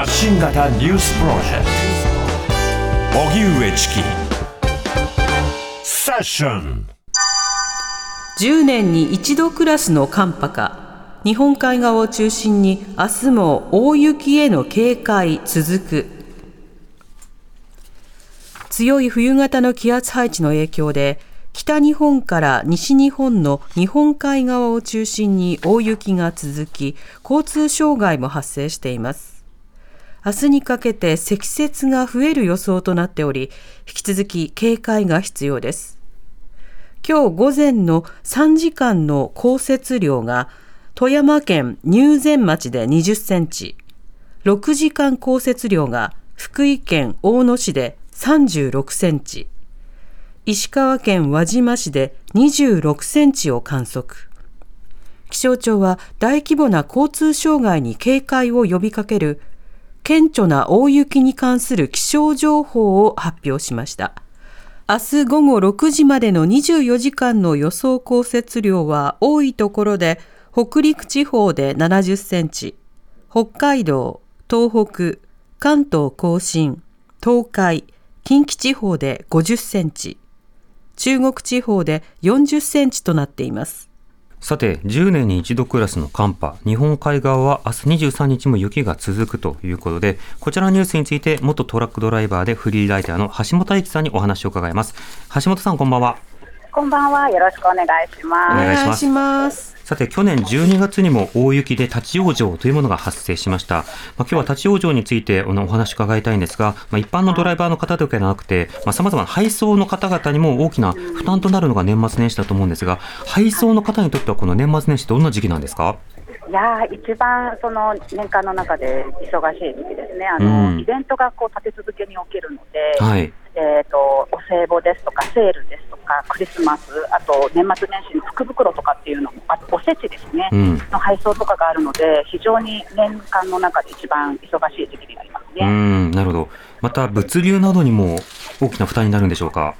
発信型ニュースプロジェクト。荻上チキ。セッション。10年に一度クラスの寒波か。日本海側を中心に明日も大雪への警戒続く。強い冬型の気圧配置の影響で北日本から西日本の日本海側を中心に大雪が続き交通障害も発生しています。明日にかけて積雪が増える予想となっており引き続き警戒が必要です今日午前の3時間の降雪量が富山県入善町で20センチ、6時間降雪量が福井県大野市で36センチ、石川県輪島市で26センチを観測。気象庁は大規模な交通障害に警戒を呼びかける顕著な大雪に関する気象情報を発表しました。明日午後6時までの24時間の予想降雪量は多いところで北陸地方で70センチ、北海道、東北、関東甲信、東海、近畿地方で50センチ、中国地方で40センチとなっています。さて、10年に一度クラスの寒波、日本海側は明日23日も雪が続くということで、こちらのニュースについて、元トラックドライバーでフリーライターの橋本大樹さんにお話を伺います。橋本さん、こんばんは。こんばんは。よろしくお願いします。お願いします。さて、去年12月にも大雪で立ち往生というものが発生しました。まあ、今日は立ち往生についてお話伺いたいんですが、まあ、一般のドライバーの方だけではなくて、まあ、様々な配送の方々にも大きな負担となるのが年末年始だと思うんですが、配送の方にとってはこの年末年始どんな時期なんですか？いや一番その年間の中で忙しい時期ですね、あの、うん、イベントがこう立て続けに起きるので、はい、えーと、お歳暮ですとか、セールですとか、クリスマス、あと年末年始の福袋とかっていうのも、あとおせちですね、うん、の配送とかがあるので、非常に年間の中で一番忙しい時期になりますね。うんなるほどまた物流などにも大きな負担になるんでしょうか？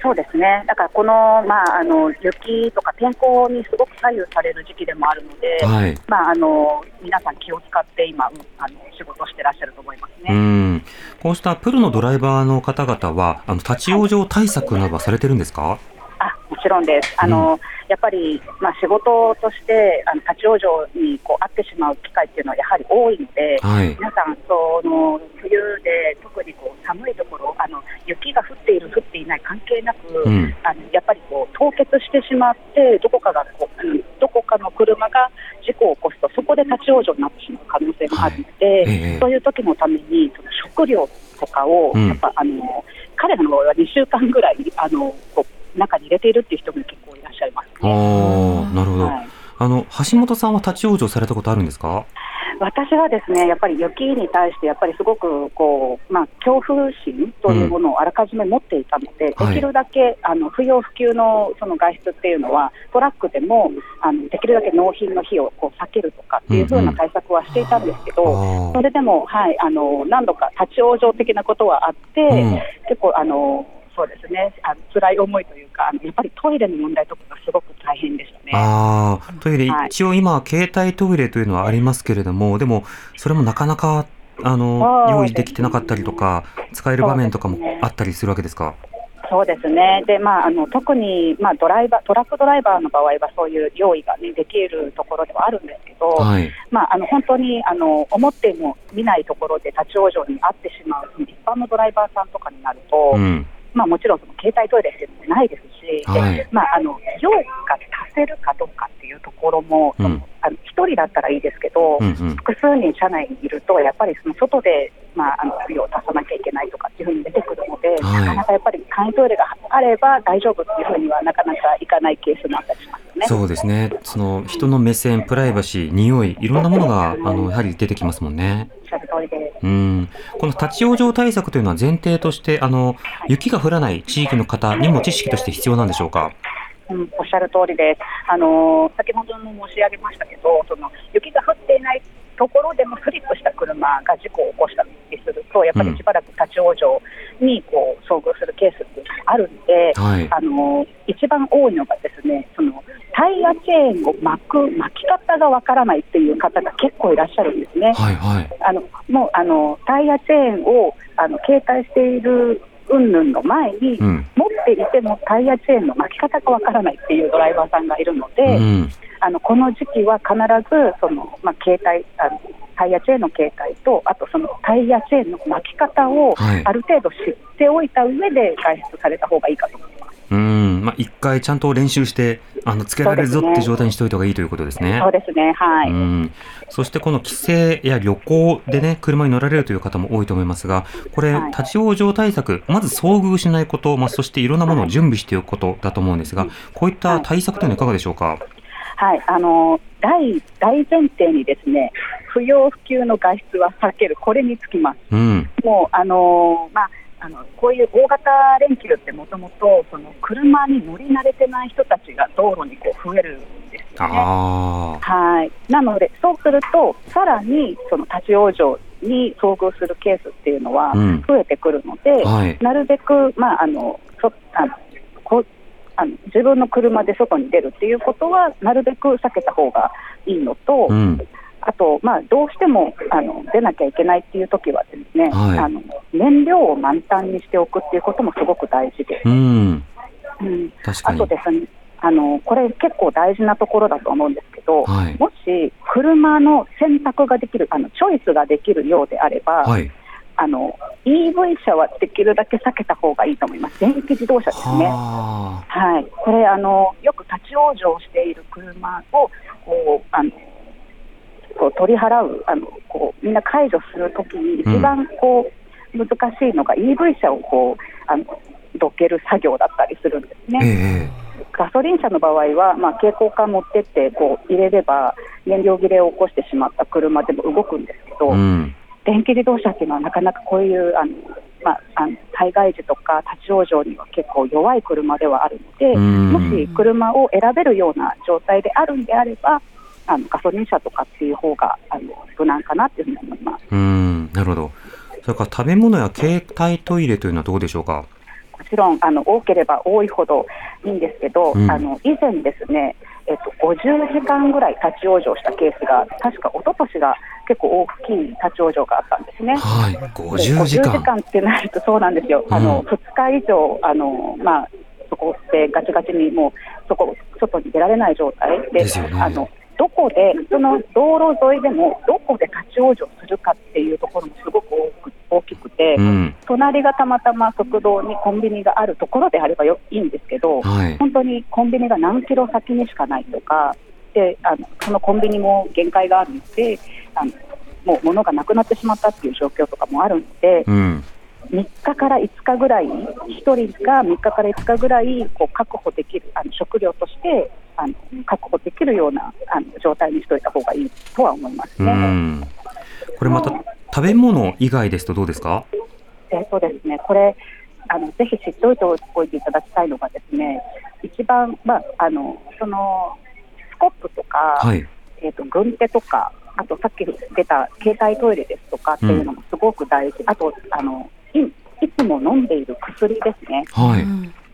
そうですね、だからこの,、まあ、あの雪とか天候にすごく左右される時期でもあるので、はい、まあ、あの皆さん気を使って今あの、仕事してらっしゃると思いますね。うん。こうしたプロのドライバーの方々は、あの立ち往生対策などはされてるんですか？あもちろんです。あの、うん。やっぱり、まあ、仕事としてあの立ち往生にこう会ってしまう機会っていうのはやはり多いので、はい、皆さんその冬で特にこう寒いところあの雪が降っている降っていない関係なく、うん、あのやっぱりこう凍結してしまってどこかがこう、うん、どこかの車が事故を起こすとそこで立ち往生になってしまう可能性もあるので、はいえー、そういう時のためにその食料とかを、やっぱあの彼らの場合は2週間ぐらいあのこう中に入れているっていう人も結構いらっしゃいます、ね、あなるほど、はい、あの橋本さんは立ち往生されたことあるんですか？私はですねやっぱり雪に対してやっぱりすごくこう、まあ、恐怖心というものをあらかじめ持っていたので、うん、できるだけあの不要不急のその外出っていうのはトラックでもあのできるだけ納品の日をこう避けるとかっていうふうな対策はしていたんですけど、うんうん、それでも、はい、あの何度か立ち往生的なことはあって、うん、結構あのそうですね、あの辛い思いというか、やっぱりトイレの問題とかがすごく大変でしたね。あトイレ、はい、一応今、携帯トイレというのはありますけれども、でも、それもなかなかあの用意できてなかったりとか、使える場面とかもあったりするわけですか？そうですね、でまあ、あの特に、まあ、ドライバートラックドライバーの場合はそういう用意が、ね、できるところではあるんですけど、はい、まあ、あの本当にあの思っても見ないところで立ち往生に遭ってしまう一般のドライバーさんとかになると、うんまあ、もちろんその携帯トイレっていうのもないですし、はい、まあ、あの用が足せるかどうかっていうところも、うん、あの1人だったらいいですけど、うんうん、複数人車内にいると、やっぱりその外で、まあ、あの用を足さなきゃいけないとかっていうふうに出てくるので、はい、なかなかやっぱり簡易トイレがあれば大丈夫っていうふうにはなかなかいかないケースもあったりしますね。そうですね。その人の目線、プライバシー、匂い、いろんなものが、あのやはり出てきますもんね。うんこの立ち往生対策というのは前提として、あの雪が降らない地域の方にも知識として必要なんでしょうか？うん、おっしゃる通りです。あの先ほども申し上げましたけど、その雪が降っていないところでもスリップした車が事故を起こしたりすると、やっぱりしばらく立ち往生にこう遭遇するケースってあるんで、はい、あの一番多いのがですね、そのタイヤヤチェーンを巻く巻き方がわからないっていう方が結構いらっしゃるんですね。はいはい、あのもうあのタイヤチェーンをあの携帯している云々の前に、うん、持っていてもタイヤチェーンの巻き方がわからないっていうドライバーさんがいるので、うん、あのこの時期は必ずその、まあ、携帯あのタイヤチェーンの携帯と、あとそのタイヤチェーンの巻き方をある程度知っておいた上で外出された方がいいかと思います。うんまあ、一回ちゃんと練習して、あのつけられるぞって状態にしておいた方がいいということですね。そうですね、はい。うん。そしてこの帰省や旅行でね、車に乗られるという方も多いと思いますが、これ、立ち往生対策、まず遭遇しないこと、まあ、そしていろんなものを準備しておくことだと思うんですが、こういった対策というのはいかがでしょうか？はい、あの大大前提にですね不要不急の外出は避ける、これにつきます。うん、もうあのまああのこういう大型連休ってもともと車に乗り慣れてない人たちが道路にこう増えるんですよね。はい。なので、そうすると、さらにその立ち往生に遭遇するケースっていうのは増えてくるので、うんはい、なるべく、まあ、あのそあのこあの自分の車で外に出るっていうことは、なるべく避けた方がいいのと、うん。あと、まあ、どうしてもあの出なきゃいけないっていう時はですね、はい、あの燃料を満タンにしておくっていうこともすごく大事です。うん、うん、あとですねあのこれ結構大事なところだと思うんですけど、はい、もし車の選択ができるあのチョイスができるようであれば、はい、あの EV 車はできるだけ避けた方がいいと思います、電気自動車ですね。はい、これあのよく立ち往生している車をこうあのこう取り払うあのこうみんな解除するときに一番こう、うん、難しいのが EV 車をこうあのどける作業だったりするんですね。えー、ガソリン車の場合は、まあ、蛍光管持ってってこう入れれば燃料切れを起こしてしまった車でも動くんですけど、うん、電気自動車っていうのはなかなかこういうあの、まあ、あの災害時とか立ち往生には結構弱い車ではあるので、もし車を選べるような状態であるんであればあのガソリン車とかっていう方があの無難かなっていうふうに思います。うん。なるほどそれから食べ物や携帯トイレというのはどうでしょうか？もちろんあの多ければ多いほどいいんですけど、うん、あの以前ですね、えっと、50時間ぐらい立ち往生したケースが、確か一昨年が結構大きい立ち往生があったんですね。はい、50時間 ,50 時間ってなるとそうなんですよ、あの2日以上あの、まあ、そこでガチガチにもうそこ外に出られない状態で、でね、あのどこで、その道路沿いでもどこで立ち往生するかっていうところもすごくうん、隣がたまたま側道にコンビニがあるところであればよいいんですけど、はい、本当にコンビニが何キロ先にしかないとか、であのそのコンビニも限界があるので、あのもう物がなくなってしまったっていう状況とかもあるので。うん3日から5日ぐらい、1人が3日から5日ぐらいこう確保できる、あの食料としてあの確保できるようなあの状態にしておいた方がいいとは思いますね。これまた食べ物以外ですとどうですか？えっとですね、これあのぜひ知っておいておいていただきたいのがですね、一番、まあ、あのそのスコップとか、はい、えっと軍手とか、あとさっき出た携帯トイレですとかっていうのもすごく大事、うん、あとあのいいつも飲んでいる薬ですね。はい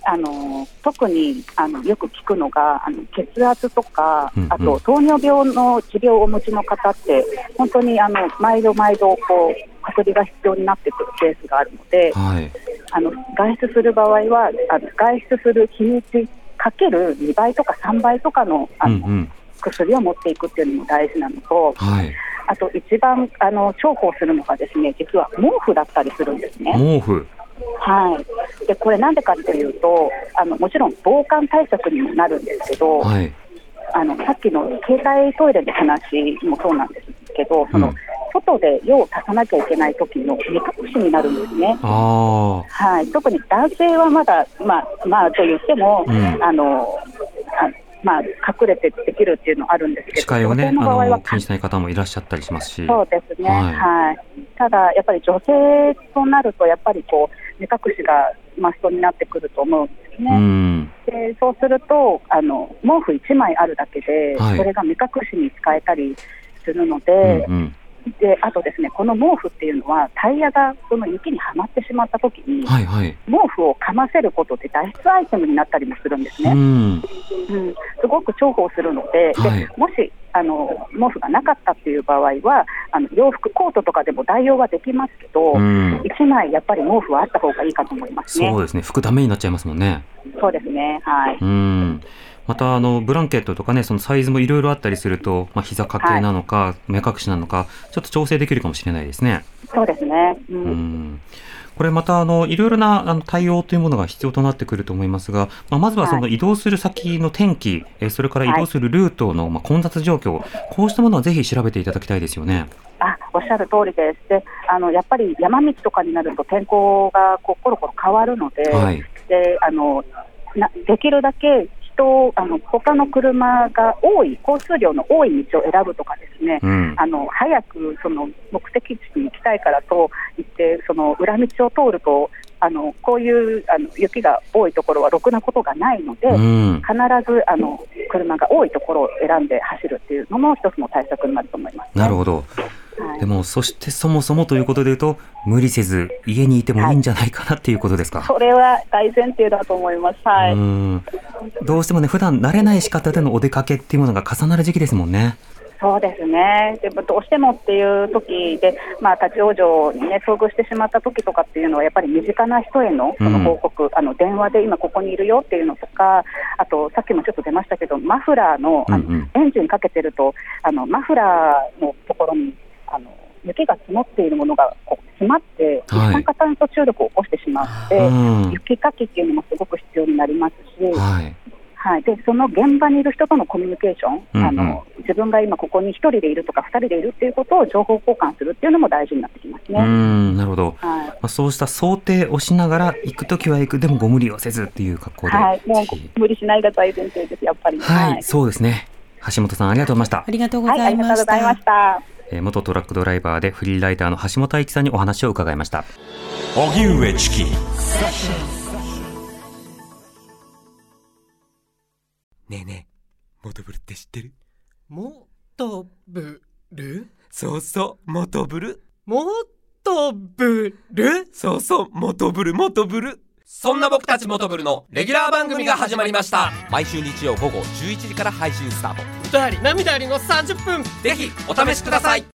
あの特にあのよく聞くのがあの血圧とか、うんうん、あと糖尿病の治療をお持ちの方って本当にあの毎度毎度こう薬が必要になってくるケースがあるので、はい、あの外出する場合はあの外出する日にちかける2倍とか3倍とかのあの、うんうん、薬を持っていくっていうのも大事なのと、はい、あと一番あの重宝するのがですね実は毛布だったりするんですね。毛布はい、でこれ、なんでかっていうとあの、もちろん防寒対策にもなるんですけど、はい、あのさっきの携帯トイレの話もそうなんですけど、その、うん、外で用を足さなきゃいけない時の目隠しになるんですね。はい、特に男性はまだ、まあまあ、と言っても、うん、あのあまあ、隠れてできるっていうのはあるんですけど、視界をね、あの気にしない方もいらっしゃったりしますし、そうですね、はい、はい、ただ、やっぱり女性となると、やっぱりこう目隠しがマストになってくると思うんですね。うん。でそうするとあの、毛布1枚あるだけで、はい、それが目隠しに使えたりするので、うんうんであとですねこの毛布っていうのはタイヤがその雪にはまってしまった時に、はいはい、毛布をかませることで脱出アイテムになったりもするんですね。うん、うん、すごく重宝するのではい、でもしあの毛布がなかったっていう場合はあの洋服コートとかでも代用はできますけど、うん、1枚やっぱり毛布はあった方がいいかと思いますね。そうですね服ダメになっちゃいますもんね。そうですねはい。うんまたあのブランケットとかねそのサイズもいろいろあったりすると、まあ膝掛けなのか、はい、目隠しなのかちょっと調整できるかもしれないですね。そうですね。うん、うんこれまたあのいろいろなあの対応というものが必要となってくると思いますが、まあ、まずはその移動する先の天気、はい、それから移動するルートのまあ混雑状況、こうしたものはぜひ調べていただきたいですよね。あおっしゃる通りです。であのやっぱり山道とかになると天候がこうコロコロ変わるので、はい、であのなできるだけ人、あの他の車が多い、交通量の多い道を選ぶとかですね、うん、あの早くその目的地に行きたいからと言って、その裏道を通ると、あのこういうあの雪が多いところはろくなことがないので、うん、必ずあの車が多いところを選んで走るっていうのも一つの対策になると思います、ね、なるほど。はい、でも、そしてそもそもということでいうと、無理せず家にいてもいいんじゃないかなっていうことですか？はい、それは大前提だと思います。はい。うどうしてもね、普段慣れない仕方でのお出かけっていうものが重なる時期ですもんね。そうですね、でもどうしてもっていう時で、まあ、立ち往生に、ね、遭遇してしまった時とかっていうのは、やっぱり身近な人へのその報告、うん、あの電話で今ここにいるよっていうのとか、あとさっきもちょっと出ましたけど、マフラーのあの、うんうん、エンジンかけてると、あのマフラーのところにあの雪が積もっているものがこう詰まって、一酸化炭素中毒を起こしてしまって、はい、雪かきっていうのもすごく必要になりますし、はい、はい、でその現場にいる人とのコミュニケーション、うんうん、あの自分が今ここに1人でいるとか2人でいるっていうことを情報交換するっていうのも大事になってきますね。うんなるほど、はい、まあ、そうした想定をしながら行くときは行くでもご無理をせずっていう格好で、はい、もう無理しないが大前提ですやっぱり、はい、はい、そうですね。橋本さんありがとうございました。ありがとうございました、えー、元トラックドライバーでフリーライターの橋本愛樹さんにお話を伺いました。荻上チキ。ねえねえモトブルって知ってる？モトブル？そうそうモトブル。モトブル？そうそうモトブルモトブル。そんな僕たちモトブルのレギュラー番組が始まりました。毎週日曜午後11時から配信スタート。歌あり涙ありの30分。ぜひお試しください。